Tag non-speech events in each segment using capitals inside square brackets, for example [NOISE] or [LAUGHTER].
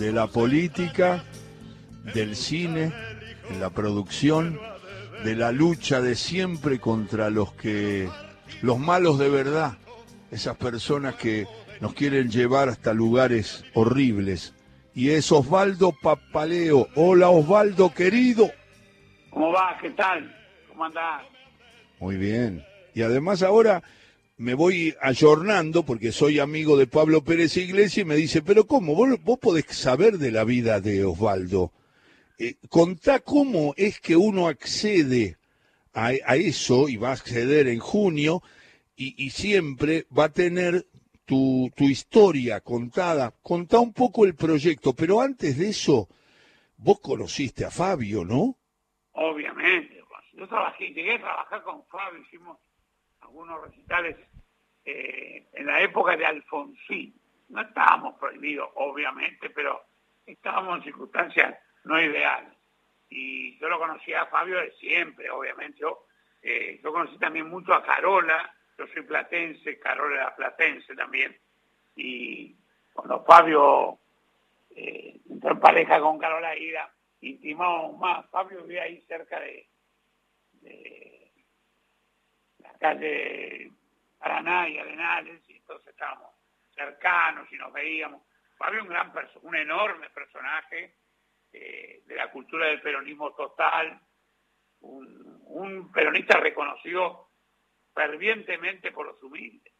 de la política, del cine, en la producción, de la lucha de siempre contra los que los malos de verdad, esas personas que nos quieren llevar hasta lugares horribles. Y es Osvaldo Papaleo. Hola Osvaldo, querido. ¿Cómo va? ¿Qué tal? ¿Cómo andás? Muy bien. Y además ahora me voy ayornando porque soy amigo de Pablo Pérez Iglesias y me dice, pero ¿cómo? ¿Vos, vos podés saber de la vida de Osvaldo? Eh, contá cómo es que uno accede a, eso y va a acceder en junio y, y siempre va a tener tu, tu, historia contada. Contá un poco el proyecto, pero antes de eso, vos conociste a Fabio, ¿no? Obviamente. Yo trabajé, llegué a trabajar con Fabio, hicimos algunos recitales eh, en la época de Alfonsín. No estábamos prohibidos, obviamente, pero estábamos en circunstancias no ideales. Y yo lo conocía a Fabio de siempre, obviamente. Yo, eh, yo conocí también mucho a Carola, yo soy platense, Carola era platense también. Y cuando Fabio eh, entró en pareja con Carola Ida, intimamos más. Fabio vivía ahí cerca de la calle Paraná y Arenales, y entonces estábamos cercanos y nos veíamos. Fabio un gran un enorme personaje eh, de la cultura del peronismo total, un, un, peronista reconocido fervientemente por los humildes.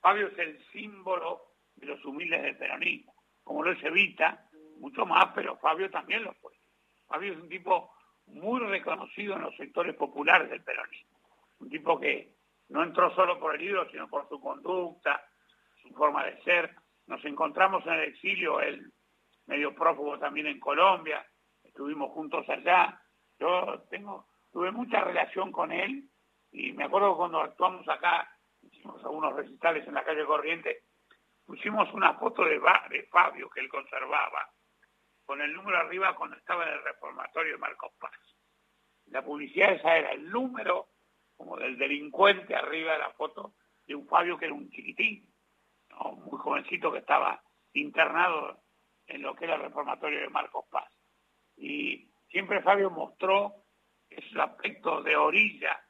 Fabio es el símbolo de los humildes del peronismo, como lo es Evita, mucho más, pero Fabio también lo fue. Fabio es un tipo muy reconocido en los sectores populares del peronismo, un tipo que no entró solo por el libro, sino por su conducta, su forma de ser. Nos encontramos en el exilio, él medio prófugo también en Colombia, estuvimos juntos allá. Yo tengo, tuve mucha relación con él y me acuerdo cuando actuamos acá, hicimos algunos recitales en la calle Corriente, pusimos una foto de, de Fabio que él conservaba, con el número arriba cuando estaba en el reformatorio de Marcos Paz. La publicidad esa era el número como del delincuente arriba de la foto de un Fabio que era un chiquitín, muy jovencito que estaba internado en lo que era el reformatorio de Marcos Paz. Y siempre Fabio mostró esos aspectos de orilla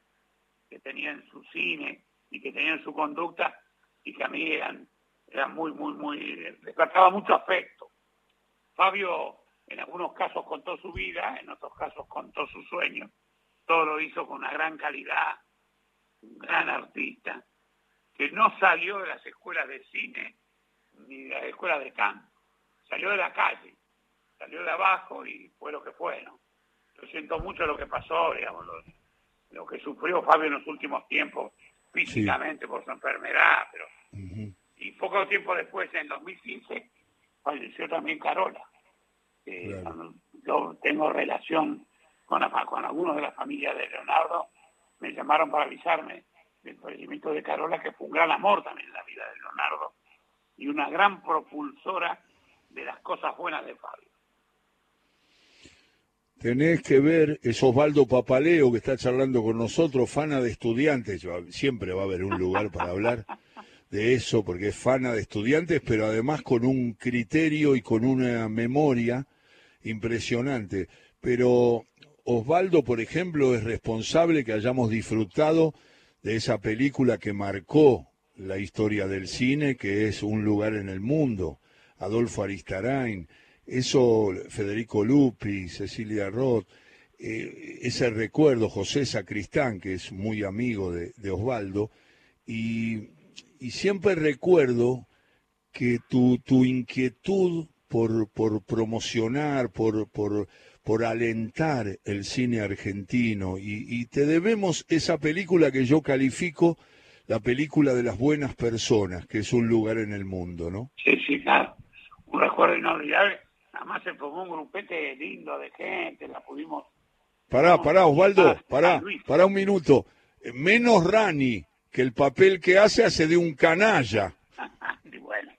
que tenía en su cine y que tenía en su conducta y que a mí eran, eran muy, muy, muy, despertaba mucho afecto. Fabio en algunos casos contó su vida, en otros casos contó sus sueños, todo lo hizo con una gran calidad, un gran artista, que no salió de las escuelas de cine ni de las escuelas de canto, salió de la calle, salió de abajo y fue lo que fue, ¿no? Yo siento mucho lo que pasó, digamos, lo, lo que sufrió Fabio en los últimos tiempos, físicamente sí. por su enfermedad, pero... Uh -huh. Y poco tiempo después, en 2015, falleció también Carola. Eh, claro. Yo tengo relación con, con algunos de la familia de Leonardo, me llamaron para avisarme del fallecimiento de Carola, que fue un gran amor también en la vida de Leonardo y una gran propulsora de las cosas buenas de Fabio. Tenés que ver, es Osvaldo Papaleo que está charlando con nosotros, fana de estudiantes, siempre va a haber un lugar para hablar de eso, porque es fana de estudiantes, pero además con un criterio y con una memoria impresionante. Pero Osvaldo, por ejemplo, es responsable que hayamos disfrutado de esa película que marcó la historia del cine, que es Un lugar en el mundo, Adolfo Aristarain, eso Federico Lupi, Cecilia Roth, eh, ese recuerdo, José Sacristán, que es muy amigo de, Osvaldo, y, siempre recuerdo que tu, tu inquietud por, promocionar, por, por alentar el cine argentino y, y, te debemos esa película que yo califico la película de las buenas personas, que es un lugar en el mundo, ¿no? Sí, sí, claro. Un recuerdo inolvidable. Además se formó un grupete lindo de gente, la pudimos... Pará, pará, Osvaldo, pará, pará un minuto. Menos Rani, que el papel que hace hace de un canalla. [LAUGHS] y bueno,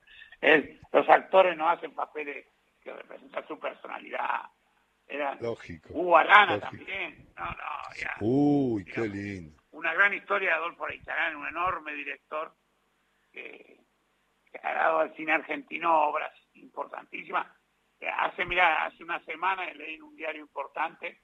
los actores no hacen papeles que representan su personalidad era Lógico. Hugo Arana Lógico. también. No, no, ya. Uy, qué lindo. Una gran historia de Adolfo Aristarán, un enorme director que, que, ha dado al cine argentino obras importantísimas. hace, mira, hace una semana leí en un diario importante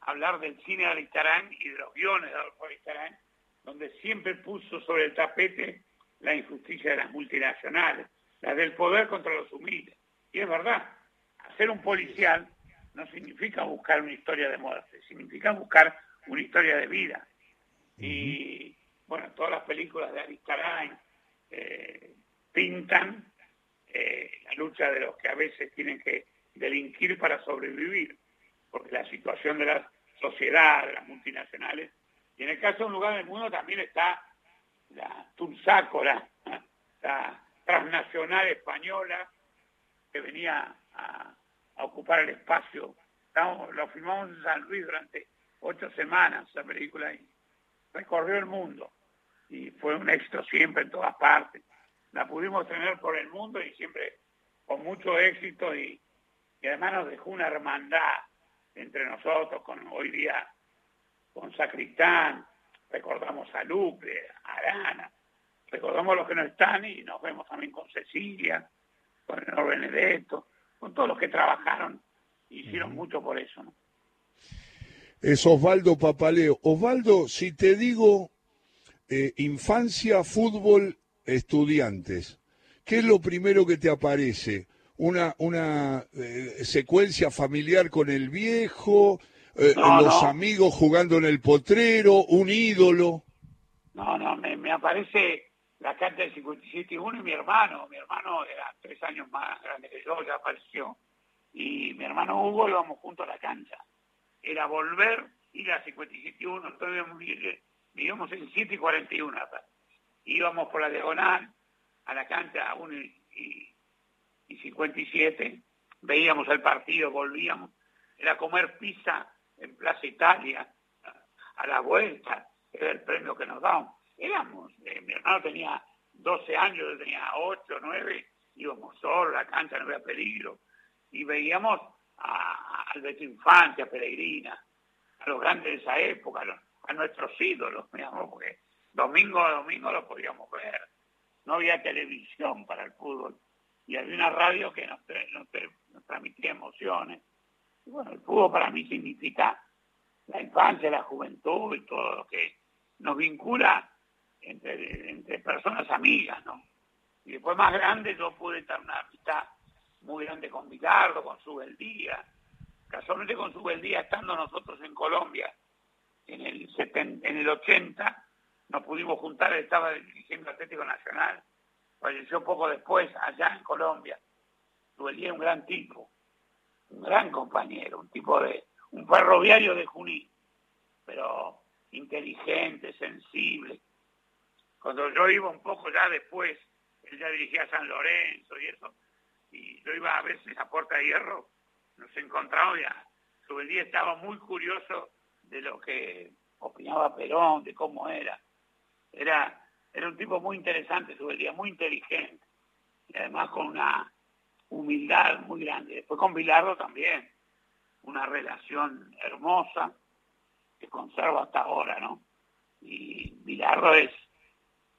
hablar del cine de Aristarán y de los guiones de Adolfo Aristarán, donde siempre puso sobre el tapete la injusticia de las multinacionales, la del poder contra los humildes. Y es verdad, hacer un policial no significa buscar una historia de muerte, significa buscar una historia de vida. Y bueno, todas las películas de Aristarán eh, pintan eh, la lucha de los que a veces tienen que delinquir para sobrevivir, porque la situación de la sociedad, de las multinacionales, y en el caso de un lugar del mundo también está la Tulsácora, [LAUGHS] la transnacional española que venía a, ocupar el espacio. lo filmamos en San Luis durante ocho semanas, esa película, y recorrió el mundo. Y fue un éxito siempre en todas partes. La pudimos tener por el mundo y siempre con mucho éxito y, además nos dejó una hermandad entre nosotros, con hoy día con Sacristán, recordamos a Lupe, a Arana, recordamos los que no están y nos vemos también con Cecilia, con el Benedetto, con todos los que trabajaron hicieron mucho por eso. ¿no? Es Osvaldo Papaleo. Osvaldo, si te digo eh, infancia, fútbol, estudiantes, ¿qué es lo primero que te aparece? ¿Una, una eh, secuencia familiar con el viejo? Eh, ¿Los amigos jugando en el potrero? ¿Un ídolo? No, no, me, me aparece la cancha del 57 y y mi hermano. Mi hermano era tres años más grande que yo, ya apareció. Y mi hermano Hugo íbamos juntos a la cancha. Era volver, ir a 57 y 1, vivíamos en 7 y 41 Íbamos por la diagonal a la cancha a 1 y, y 57, veíamos el partido, volvíamos. Era comer pizza en Plaza Italia, a la vuelta, era el premio que nos daban éramos, eh, mi hermano tenía 12 años, yo tenía 8, 9, íbamos solos, la cancha no había peligro, y veíamos a, Alberto Infante, a Peregrina, a los grandes de esa época, a, nuestros ídolos, digamos, porque domingo a domingo lo podíamos ver. No había televisión para el fútbol y había una radio que nos, nos transmitía emociones. Y bueno, el fútbol para mí significa la infancia, la juventud y todo lo que nos vincula entre, personas amigas, ¿no? Y después más grande yo pude estar una amistad muy grande con Bilardo, con Subeldía, casualmente con Subeldía estando nosotros en Colombia en el, en el 80, nos pudimos juntar, estaba dirigiendo Atlético Nacional, falleció poco después allá en Colombia. Subeldía un gran tipo, un gran compañero, un tipo de, un ferroviario de Junín, pero inteligente, sensible, cuando yo iba un poco ya después, él ya dirigía San Lorenzo y eso, y yo iba a veces a Puerta de Hierro, nos encontramos ya, día estaba muy curioso de lo que opinaba Perón, de cómo era. Era, era un tipo muy interesante, día muy inteligente, y además con una humildad muy grande. Después con Bilardo también, una relación hermosa que conservo hasta ahora, ¿no? Y Bilardo es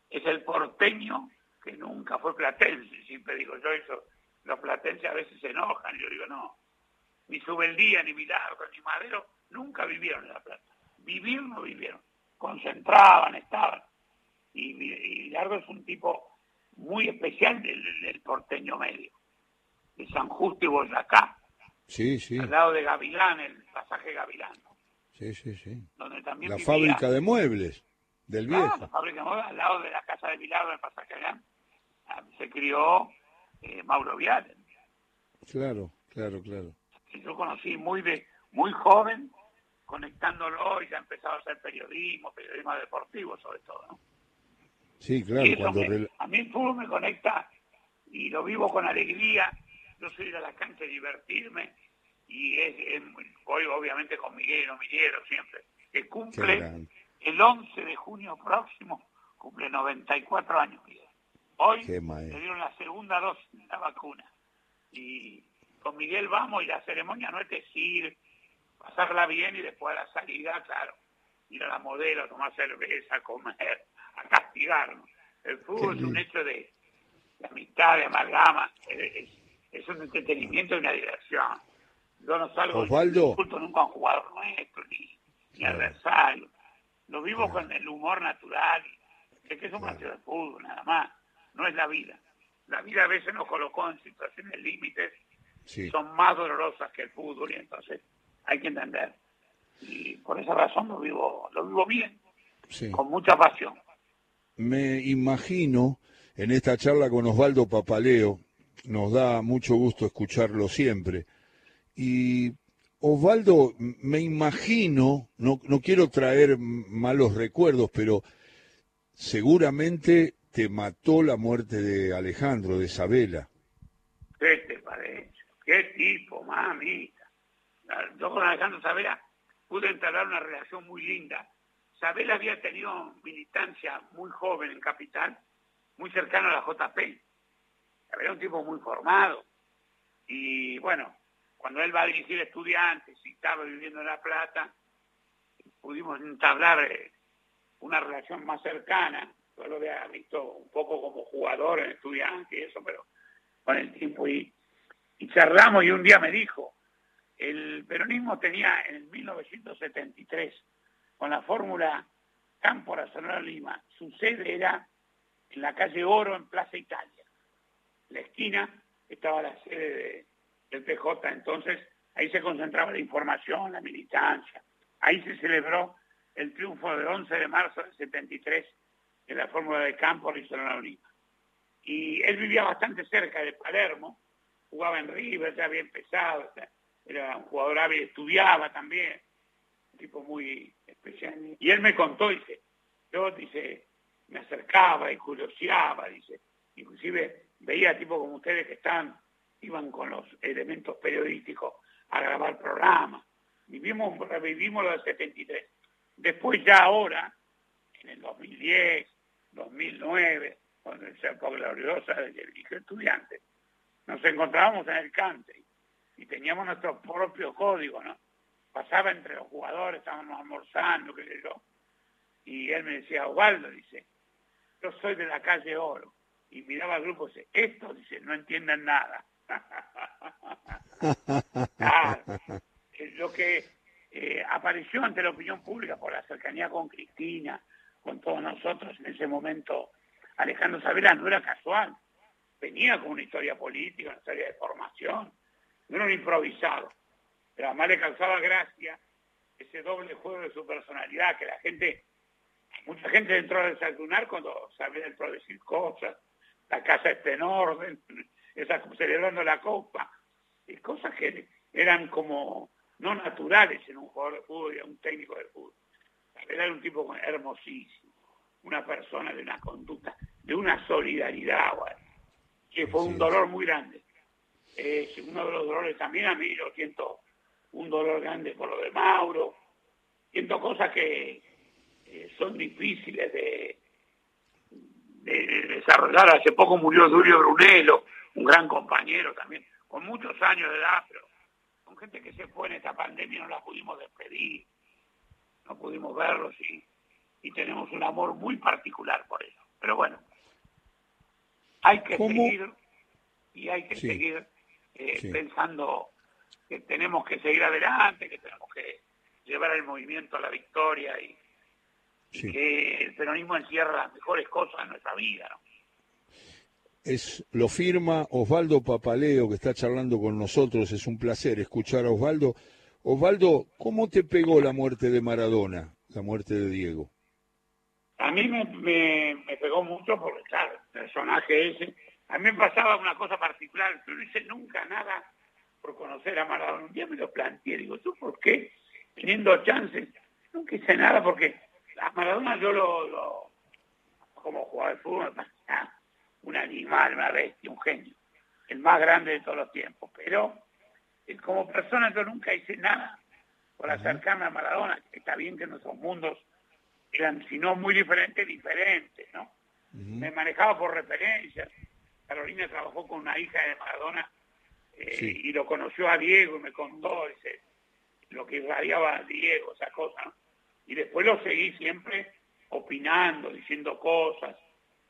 es el porteño que nunca fue platense. Siempre digo yo eso, los platenses a veces se enojan. Yo digo, no, ni Subeldía, ni Milagro, ni Madero nunca vivieron en La Plata. Vivir no vivieron. Concentraban, estaban. Y, Milagro es un tipo muy especial del, porteño medio, de San Justo y Boyacá. Sí, sí. Al lado de Gavilán, el pasaje Gavilán. Sí, sí, sí. Donde también la fábrica de muebles. Del viejo. la fábrica al lado de la casa de Pilar en Pasaje ah, se crió eh, Mauro Vial. Claro, claro, claro. Yo conocí muy de muy joven, conectándolo y ya empezaba a hacer periodismo, periodismo deportivo sobre todo, ¿no? Sí, claro. A mí el fútbol me conecta y lo vivo con alegría. Yo soy de la cancha a divertirme y es, voy obviamente con Miguel y Miguel siempre, que cumple el 11 de junio próximo cumple 94 años, Miguel. Hoy le dieron la segunda dosis de la vacuna. Y con Miguel vamos y la ceremonia no es decir, pasarla bien y después a la salida, claro, ir a la modelo, tomar cerveza, comer, a castigarnos. El fútbol es un hecho de, amistad, de amalgama, es, es un entretenimiento y una diversión. Yo no salgo Osvaldo. nunca a un jugador nuestro, ni, ni adversario. Lo vivo con el humor natural. Es que es un partido de fútbol, nada más. No es la vida. La vida a veces nos colocó en situaciones límites son más dolorosas que el fútbol y entonces hay que entender. Y por esa razón lo vivo, lo vivo bien, con mucha pasión. Me imagino en esta charla con Osvaldo Papaleo, nos da mucho gusto escucharlo siempre. Y Osvaldo, me imagino, no, no quiero traer malos recuerdos, pero seguramente te mató la muerte de Alejandro, de Isabela. ¿Qué te parece? ¿Qué tipo, mamita? Yo con Alejandro Sabela pude entablar una relación muy linda. Sabela había tenido militancia muy joven en Capital, muy cercano a la JP. Era un tipo muy formado. Y bueno, cuando él va a dirigir estudiantes y estaba viviendo en La Plata, pudimos entablar eh, una relación más cercana. Yo lo había visto un poco como jugador en estudiantes y eso, pero con el tiempo y, y charlamos y un día me dijo, el peronismo tenía en 1973, con la fórmula Cámpora Sonora Lima, su sede era en la calle Oro en Plaza Italia. la esquina estaba la sede del PJ, entonces ahí se concentraba la información, la militancia. Ahí se celebró el triunfo del 11 de marzo del 73 de la fórmula de y Sonora Lima. Y él vivía bastante cerca de Palermo, jugaba en River, ya había empezado, era un jugador hábil, estudiaba también, un tipo muy especial. Y él me contó, dice, yo, dice, me acercaba y curioseaba, dice, inclusive veía tipo como ustedes que están, iban con los elementos periodísticos a grabar programas. Vivimos, revivimos lo del 73. Después ya ahora, en el 2010, 2009, cuando se época gloriosa de dirigir estudiantes, nos encontrábamos en el country y teníamos nuestro propio código, ¿no? Pasaba entre los jugadores, estábamos almorzando, qué sé yo, y él me decía, Osvaldo, dice, yo soy de la calle Oro, y miraba al grupo dice, esto, dice, no entienden nada. Lo que eh, apareció ante la opinión pública por la cercanía con Cristina, con todos nosotros en ese momento, Alejandro Sabela no era casual venía con una historia política, una historia de formación, no era un improvisado. Pero además le causaba gracia ese doble juego de su personalidad, que la gente, mucha gente entró a desayunar cuando sabía el decir cosas, la casa está en orden, esa, celebrando la copa, y cosas que eran como no naturales en un jugador de fútbol y en un técnico de fútbol. Era un tipo hermosísimo, una persona de una conducta, de una solidaridad, que fue un dolor muy grande. Es uno de los dolores también a mí, yo siento un dolor grande por lo de Mauro, siento cosas que eh, son difíciles de, desarrollar. Hace poco murió Julio Brunello, un gran compañero también, con muchos años de edad, pero con gente que se fue en esta pandemia no la pudimos despedir, no pudimos verlos y, y tenemos un amor muy particular por eso. Pero bueno, hay que seguir y hay que seguir eh, pensando que tenemos que seguir adelante, que tenemos que llevar el movimiento a la victoria y, que el peronismo encierra las mejores cosas de nuestra vida. Es, lo firma Osvaldo Papaleo, que está charlando con nosotros. Es un placer escuchar a Osvaldo. Osvaldo, ¿cómo te pegó la muerte de Maradona, la muerte de Diego? A mí me, me, pegó mucho porque, claro, el personaje ese. A mí me pasaba una cosa particular. Yo no hice nunca nada por conocer a Maradona. Un día me lo planteé. Digo, ¿tú por qué? Teniendo chances. Nunca hice nada porque a Maradona yo lo, como jugador de fútbol, un animal, una bestia, un genio. El más grande de todos los tiempos. Pero eh, como persona yo nunca hice nada por acercarme a Maradona. Está bien que nuestros mundos eran, si no muy diferentes, diferentes, ¿no? Me manejaba por referencias. Carolina trabajó con una hija de Maradona eh, y lo conoció a Diego y me contó dice, lo que irradiaba a Diego, esa cosa, ¿no? Y después lo seguí siempre opinando, diciendo cosas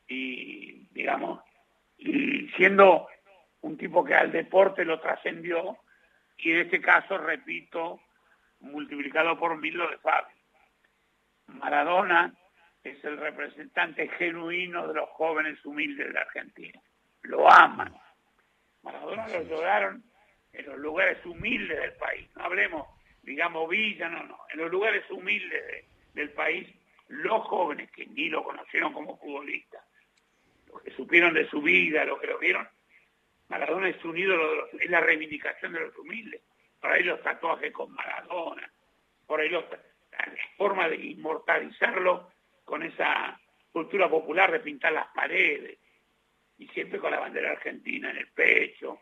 y, digamos, y siendo un tipo que al deporte lo trascendió y en este caso, repito, multiplicado por mil lo de Fabio. Maradona es el representante genuino de los jóvenes humildes de Argentina. Lo aman. Maradona lo lloraron en los lugares humildes del país. No hablemos, digamos, Villa, no, no. En los lugares humildes del país, los jóvenes que ni lo conocieron como futbolista, los que supieron de su vida, los que lo vieron, Maradona es un ídolo, es la reivindicación de los humildes. Por ahí los tatuajes con Maradona, por ahí los, la forma de inmortalizarlo con esa cultura popular de pintar las paredes y siempre con la bandera argentina en el pecho.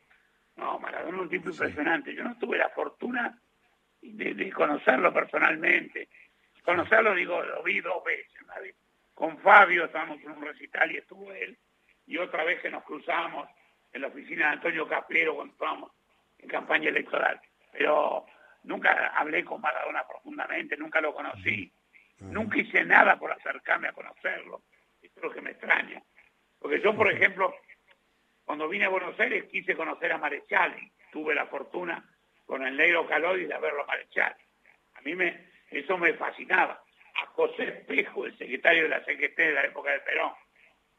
No, Maradona es un tipo impresionante. Yo no tuve la fortuna de, conocerlo personalmente. Conocerlo, digo, lo vi dos veces. Con Fabio estábamos en un recital y estuvo él. Y otra vez que nos cruzamos en la oficina de Antonio Caplero cuando estábamos en campaña electoral. Pero nunca hablé con Maradona profundamente, nunca lo conocí. Nunca hice nada por acercarme a conocerlo. Esto es lo que me extraña. Porque yo, por ejemplo, cuando vine a Buenos Aires quise conocer a Marechal. Tuve la fortuna con el negro Calodi de verlo a Marechal. A mí me, eso me fascinaba. A José Espejo, el secretario de la CGT de la época de Perón,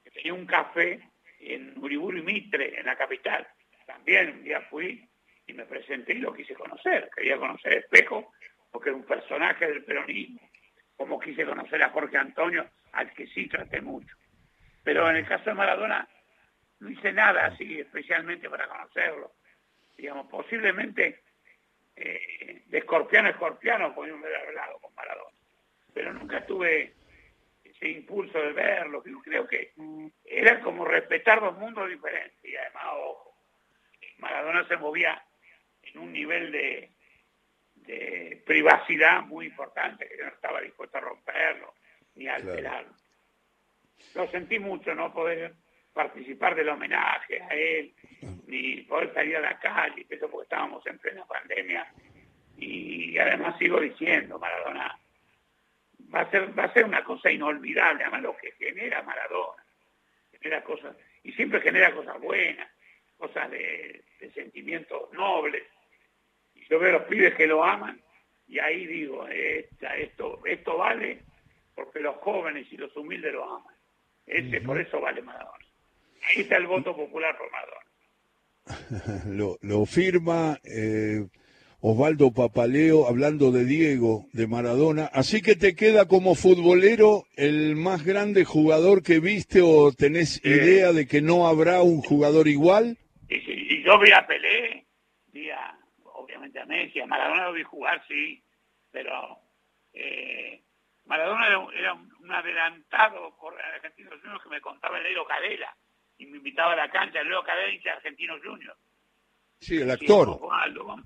que tenía un café en Uriburu y Mitre, en la capital. También un día fui y me presenté y lo quise conocer. Quería conocer a Espejo porque era un personaje del peronismo como quise conocer a Jorge Antonio, al que sí traté mucho. Pero en el caso de Maradona no hice nada así especialmente para conocerlo. Digamos, posiblemente eh, de escorpiano a escorpiano podíamos haber hablado con Maradona. Pero nunca tuve ese impulso de verlo, creo que era como respetar dos mundos diferentes. Y además, ojo, Maradona se movía en un nivel de, de privacidad muy importante, que yo no estaba dispuesto a romperlo ni a alterarlo. Lo sentí mucho no poder participar del homenaje a él, ni poder salir a la calle, eso porque estábamos en plena pandemia. Y además sigo diciendo, Maradona, va a ser, va a ser una cosa inolvidable, además lo que genera Maradona, genera cosas, y siempre genera cosas buenas, cosas de sentimientos nobles, yo veo a los pibes que lo aman y ahí digo, esto, esto vale porque los jóvenes y los humildes lo aman. Ese, Por eso vale Maradona. Ahí está el voto popular por Maradona. [LAUGHS] lo, lo firma eh, Osvaldo Papaleo hablando de Diego, de Maradona. Así que te queda como futbolero el más grande jugador que viste o tenés idea de que no habrá un jugador igual. Y, y yo vi a Pelé, vi a a Messi, a Maradona lo vi jugar, sí, pero eh, Maradona era, un, adelantado por Argentinos Juniors que me contaba el Leo Cadela y me invitaba a la cancha, el Leo Cadela y Argentinos Juniors. Sí, el actor. vamos,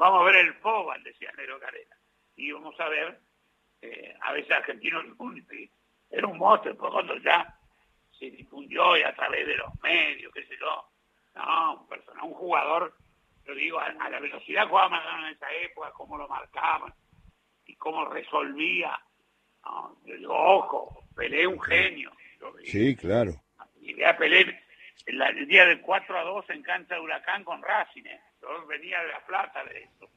a ver el Fobal, decía Leo Cadela. Y vamos a ver, eh, a veces Argentinos era un monstruo, por cuando ya se difundió y a través de los medios, qué sé yo. No, un, persona, un jugador yo digo, a, la velocidad que jugaba Maradona en esa época, cómo lo marcaban y cómo resolvía. yo digo, ojo, Pelé un genio. sí, claro. Y a Pelé el, día del 4 a 2 en cancha de Huracán con Racing. Yo venía de La Plata de eso.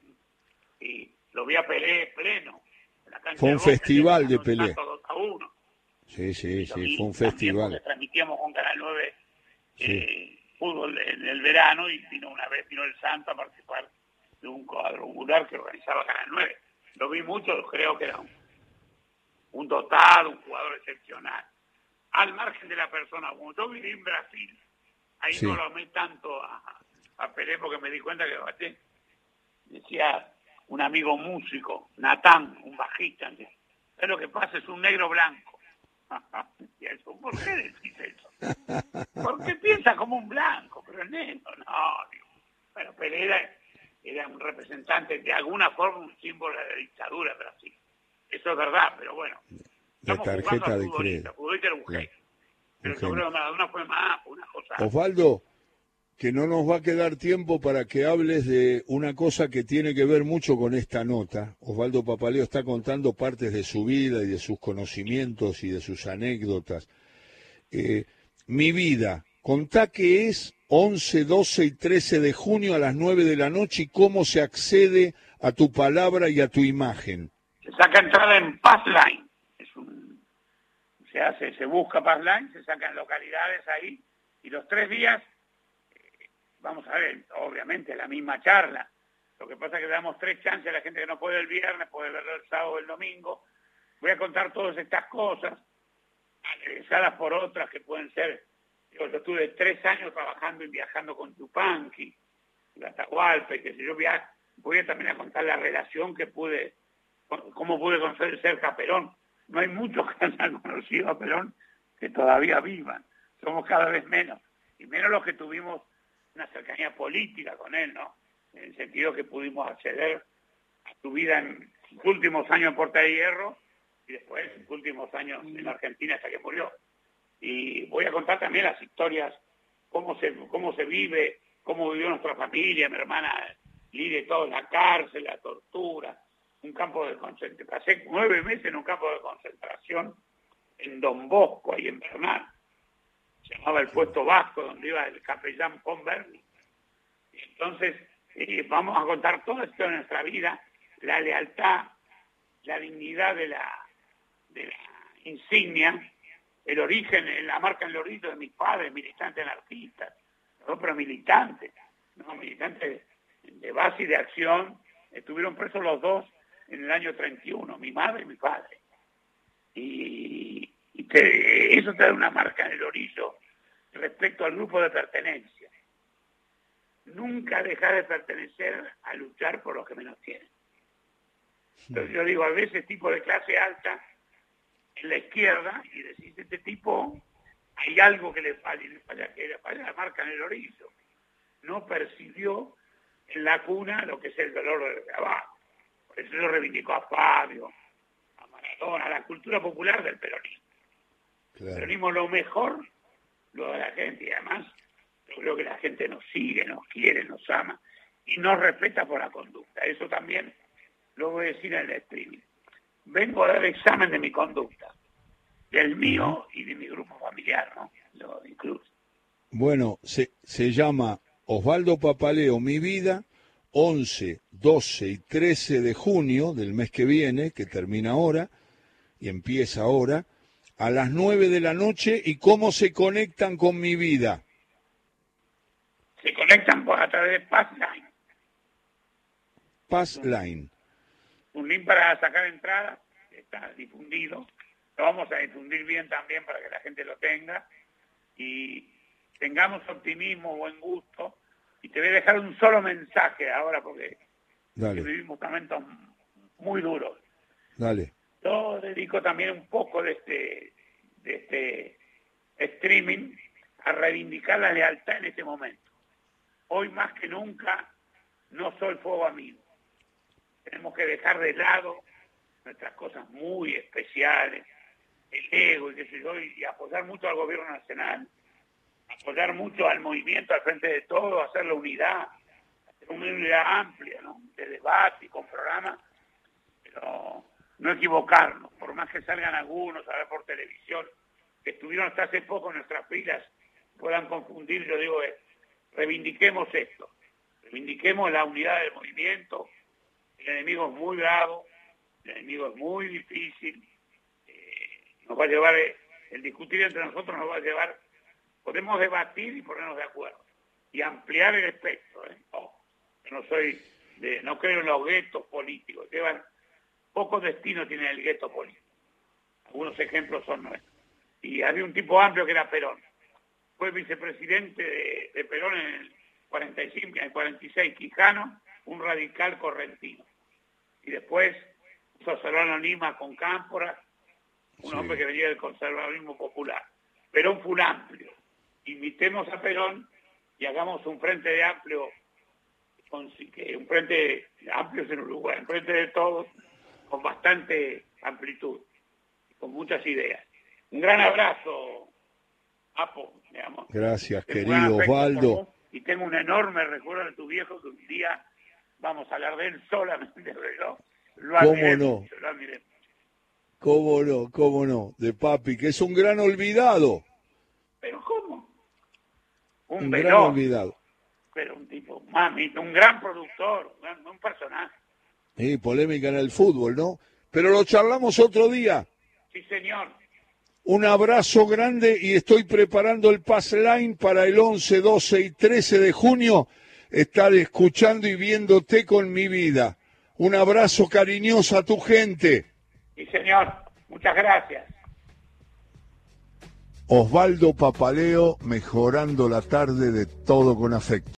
Y lo vi a Pelé pleno. fue un festival de Pelé. Sí, sí, sí, fue un festival. Transmitíamos con Canal 9 eh, fútbol en el verano y vino una vez, vino el Santo a participar de un cuadrangular que organizaba Canal 9. Lo vi mucho, creo que era un, dotado, un jugador excepcional. Al margen de la persona, como yo viví en Brasil, ahí no lo amé tanto a, a Pelé porque me di cuenta que bate, decía un amigo músico, Natán, un bajista, es lo que pasa, es un negro blanco. [LAUGHS] ¿Por qué decís eso? Porque piensa como un blanco, pero negro, no. Pero Pelé era, un representante, de alguna forma, un símbolo de la dictadura Brasil. Eso es verdad, pero bueno. La tarjeta de crédito. era genio. Pero yo creo que Maradona fue más, una cosa. Osvaldo, que no nos va a quedar tiempo para que hables de una cosa que tiene que ver mucho con esta nota. Osvaldo Papaleo está contando partes de su vida y de sus conocimientos y de sus anécdotas. Eh, mi vida, contá qué es 11, 12 y 13 de junio a las 9 de la noche y cómo se accede a tu palabra y a tu imagen. Se saca entrada en Passline. Un, se hace, se busca Passline, se sacan localidades ahí y los tres días, vamos a ver, obviamente la misma charla. Lo que pasa es que le damos tres chances a la gente que no puede el viernes, puede verlo el sábado o el domingo. Voy a contar todas estas cosas, agresadas por otras que pueden ser yo, estuve tres años trabajando y viajando con Tupanqui, Atahualpa, que si yo viaje, voy también a contar la relación que pude, cómo pude conocer a Perón. No hay muchos que han [LAUGHS] conocido a Perón que todavía vivan. Somos cada vez menos. Y menos los que tuvimos una cercanía política con él, ¿no? En el sentido que pudimos acceder a su vida en sus últimos años en Puerta de Hierro y después en sus últimos años en Argentina hasta que murió y voy a contar también las historias, cómo se, cómo se vive, cómo vivió nuestra familia, mi hermana Lidia todo la cárcel, la tortura, un campo de concentración. Pasé nueve meses en un campo de concentración en Don Bosco, ahí en Bernal. Llamaba el puesto vasco, donde iba el capellán Pomberni. Y entonces, eh, vamos a contar todo esto de nuestra vida, la lealtad, la dignidad de la, de la insignia el origen, la marca en el origen de mis padres, militantes anarquistas, no, pero militantes, no, militantes de base y de acción, estuvieron presos los dos en el año 31, mi madre y mi padre. Y, eso te da una marca en el orillo respecto al grupo de pertenencia. Nunca dejar de pertenecer a luchar por los que menos tienen. Entonces yo digo, a veces tipo de clase alta en la izquierda y decís, este tipo, hay algo que le falla, le falla, que le falla la marca en el orillo. No percibió en la cuna lo que es el dolor del trabajo. Por eso yo reivindico a Fabio, a Maradona, a la cultura popular del peronismo. El peronismo lo mejor, lo de la gente, y además yo creo que la gente nos sigue, nos quiere, nos ama y nos respeta por la conducta. Eso también lo voy a decir en el streaming vengo a dar examen de mi conducta, del mío y de mi grupo familiar, ¿no? Lo incluso. Bueno, se, se llama Osvaldo Papaleo, Mi Vida, 11, 12 y 13 de junio del mes que viene, que termina ahora y empieza ahora, a las 9 de la noche. ¿Y cómo se conectan con mi vida? Se conectan por a través de Passline. Passline un link para sacar entradas, está difundido. Lo vamos a difundir bien también para que la gente lo tenga y tengamos optimismo, buen gusto. Y te voy a dejar un solo mensaje ahora porque vivimos momentos muy duros. Dale. Yo dedico también un poco de este, de este streaming a reivindicar la lealtad en este momento. Hoy más que nunca no soy fuego amigo tenemos que dejar de lado nuestras cosas muy especiales, el ego y qué sé yo, y apoyar mucho al gobierno nacional, apoyar mucho al movimiento al frente de todo, hacer la unidad, hacer una unidad amplia, ¿no? de debate y con programas, pero no equivocarnos, por más que salgan algunos a ver por televisión, que estuvieron hasta hace poco en nuestras filas, puedan confundir, yo digo, eh, reivindiquemos esto, reivindiquemos la unidad del movimiento, el enemigo es muy bravo, el enemigo es muy difícil, eh, nos va a llevar, eh, el discutir entre nosotros nos va a llevar, podemos debatir y ponernos de acuerdo y ampliar el espectro. ¿eh? no soy, de, no creo en los guetos políticos, llevan, poco destino tiene el gueto político. Algunos ejemplos son nuestros. Y había un tipo amplio que era Perón. Fue vicepresidente de, Perón en el 45, en el 46, Quijano, un radical correntino y después Solano Lima con Cámpora, un hombre que venía del conservadurismo popular. Perón fue un amplio. Invitemos a Perón y hagamos un frente de amplio, un frente amplio en Uruguay, un frente de todos, con bastante amplitud, con muchas ideas. Un gran abrazo, Apo. Gracias, querido Osvaldo. Y tengo un enorme recuerdo de tu viejo que un día vamos a hablar de él solamente, [LAUGHS] pero lo ¿Cómo no? ¿Cómo no? ¿Cómo no? De papi, que es un gran olvidado. ¿Pero cómo? un, un veloz, gran olvidado. pero un tipo, mami, un gran productor, un, gran- un personaje. Sí, polémica en el fútbol, ¿no? Pero lo charlamos otro día. Sí, señor. Un abrazo grande y estoy preparando el pass line para el 11, 12 y 13 de junio. Estar escuchando y viéndote con mi vida. Un abrazo cariñoso a tu gente. Sí, señor. Muchas gracias. Osvaldo Papaleo, mejorando la tarde de todo con afecto.